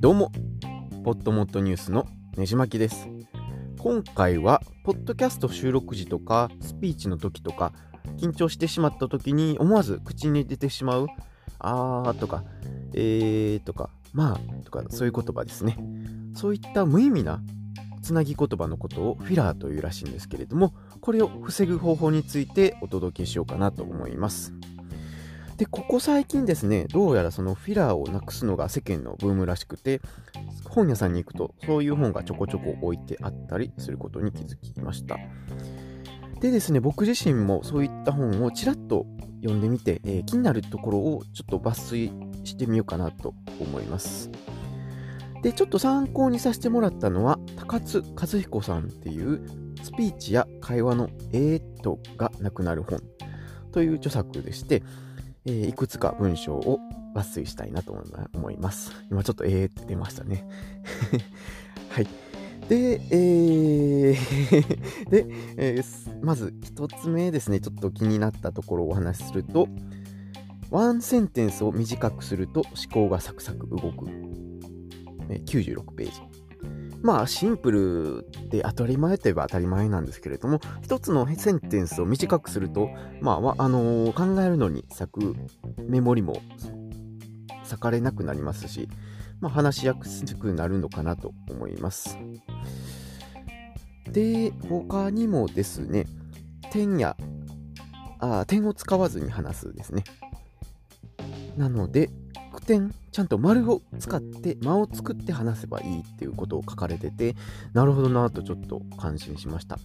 どうも、ポッドモットニュースのねじまきです。今回は、ポッドキャスト収録時とか、スピーチの時とか、緊張してしまった時に思わず口に出てしまう、あーとか、えーとか、まあとか、そういう言葉ですね。そういった無意味なつなぎ言葉のことをフィラーというらしいんですけれども、これを防ぐ方法についてお届けしようかなと思います。で、ここ最近ですね、どうやらそのフィラーをなくすのが世間のブームらしくて、本屋さんに行くとそういう本がちょこちょこ置いてあったりすることに気づきました。でですね、僕自身もそういった本をちらっと読んでみて、えー、気になるところをちょっと抜粋してみようかなと思います。で、ちょっと参考にさせてもらったのは、高津和彦さんっていうスピーチや会話のえーっとがなくなる本という著作でして、えー、いくつか文章を抜粋したいなと思います。今ちょっとえーって出ましたね。はい。で、えー で、えー、まず一つ目ですね、ちょっと気になったところをお話しすると、ワンセンテンスを短くすると思考がサクサク動く。96ページ。まあ、シンプルで当たり前といえば当たり前なんですけれども、一つのセンテンスを短くすると、まあ、あのー、考えるのに咲くメモリも咲かれなくなりますし、まあ、話しやすくなるのかなと思います。で、他にもですね、点や、あ点を使わずに話すですね。なので、点、ちゃんと丸を使って間を作って話せばいいっていうことを書かれてて、なるほどなとちょっと感心しました。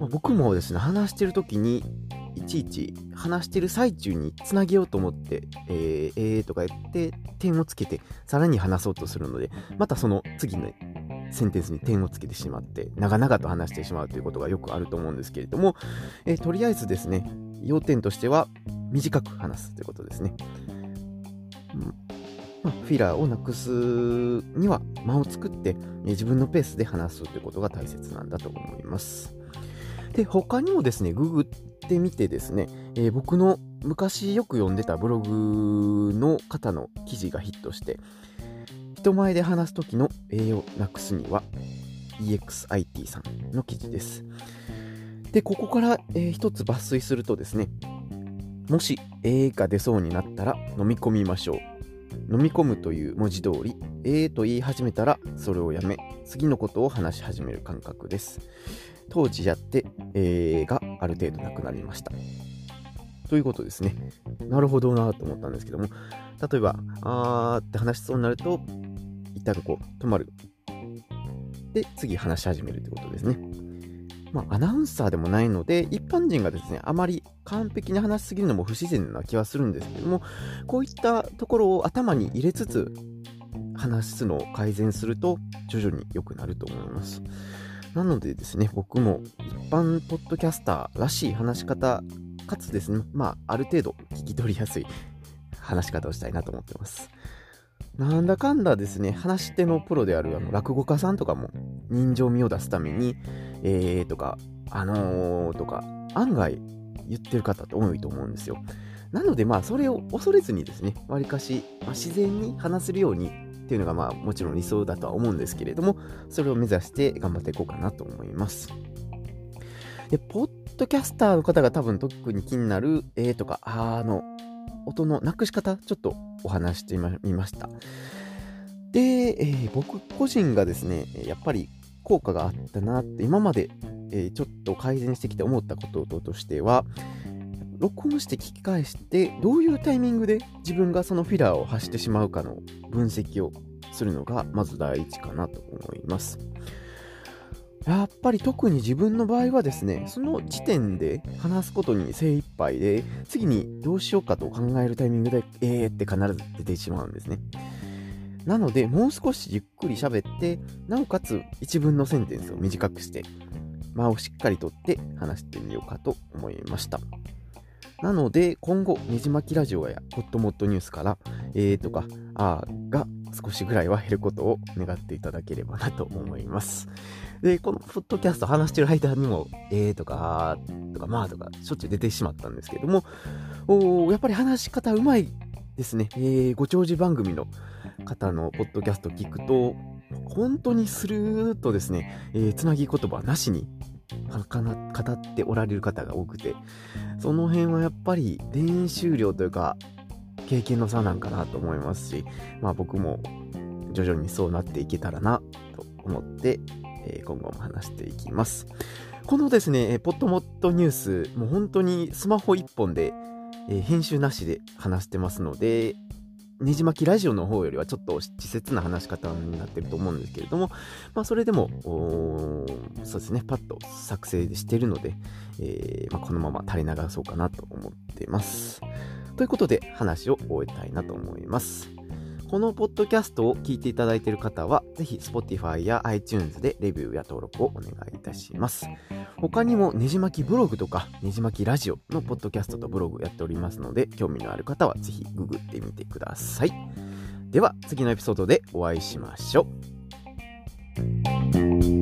まあ、僕もですね、話してる時に、いちいち話してる最中につなげようと思って、えー、えーとか言って点をつけて、さらに話そうとするので、またその次のセンテンスに点をつけてしまって、長々と話してしまうということがよくあると思うんですけれども、えー、とりあえずですね、要点としては、短く話すということですね。ま、フィラーをなくすには間を作って、え自分のペースで話すということが大切なんだと思います。で、他にもですね、ググってみてですね、えー、僕の昔よく読んでたブログの方の記事がヒットして、人前で話す時の栄養なくすには EXIT さんの記事です。で、ここから、えー、一つ抜粋するとですね、もし A が出そうになったら飲み込みましょう。飲み込むという文字通り、えーと言い始めたらそれをやめ、次のことを話し始める感覚です。当時やって、えー、がある程度なくなりました。ということですね。なるほどなと思ったんですけども、例えば、あーって話しそうになると、一旦こう止まる。で、次話し始めるということですね。まあ、アナウンサーでもないので、一般人がですね、あまり完璧に話しすぎるのも不自然な気はするんですけども、こういったところを頭に入れつつ、話すのを改善すると、徐々に良くなると思います。なのでですね、僕も一般ポッドキャスターらしい話し方、かつですね、まあ、ある程度聞き取りやすい話し方をしたいなと思ってます。なんだかんだですね、話し手のプロであるあの落語家さんとかも人情味を出すために、えーとか、あのーとか、案外言ってる方って多いと思うんですよ。なのでまあそれを恐れずにですね、わりかし、まあ、自然に話せるようにっていうのがまあもちろん理想だとは思うんですけれども、それを目指して頑張っていこうかなと思います。で、ポッドキャスターの方が多分特に気になる、えーとか、あの、音のなくし方、ちょっとお話してみました。で、えー、僕個人がですね、やっぱり効果があったなって、今まで、えー、ちょっと改善してきて思ったこととしては、録音して聞き返して、どういうタイミングで自分がそのフィラーを発してしまうかの分析をするのが、まず第一かなと思います。やっぱり特に自分の場合はですね、その時点で話すことに精一杯で、次にどうしようかと考えるタイミングで、えーって必ず出てしまうんですね。なので、もう少しゆっくり喋って、なおかつ一文のセンテンスを短くして、間をしっかりとって話してみようかと思いました。なので、今後、ねじまきラジオやホットモットニュースから、えーとか、あーが少しぐらいは減ることを願っていただければなと思います。で、このポッドキャスト話してる間にも、えーとか、あーとか、まあとか、しょっちゅう出てしまったんですけども、おやっぱり話し方うまいですね、えー、ご長寿番組の方のポッドキャスト聞くと、本当にスルーっとですね、えー、つなぎ言葉なしに語っておられる方が多くて、その辺はやっぱり練習量というか、経験の差なんかなと思いますし、まあ僕も徐々にそうなっていけたらなと思って、えー、今後も話していきます。このですね、ポッドモットニュース、もう本当にスマホ1本で、えー、編集なしで話してますので、ねじ巻きラジオの方よりはちょっと稚拙な話し方になってると思うんですけれども、まあそれでも、そうですね、パッと作成してるので、えー、まあ、このまま垂れ流そうかなと思ってます。ということで話を終えたいなと思います。このポッドキャストを聞いていただいている方は、ぜひ Spotify や iTunes でレビューや登録をお願いいたします。他にもねじ巻きブログとか、ねじ巻きラジオのポッドキャストとブログやっておりますので、興味のある方はぜひググってみてください。では、次のエピソードでお会いしましょう。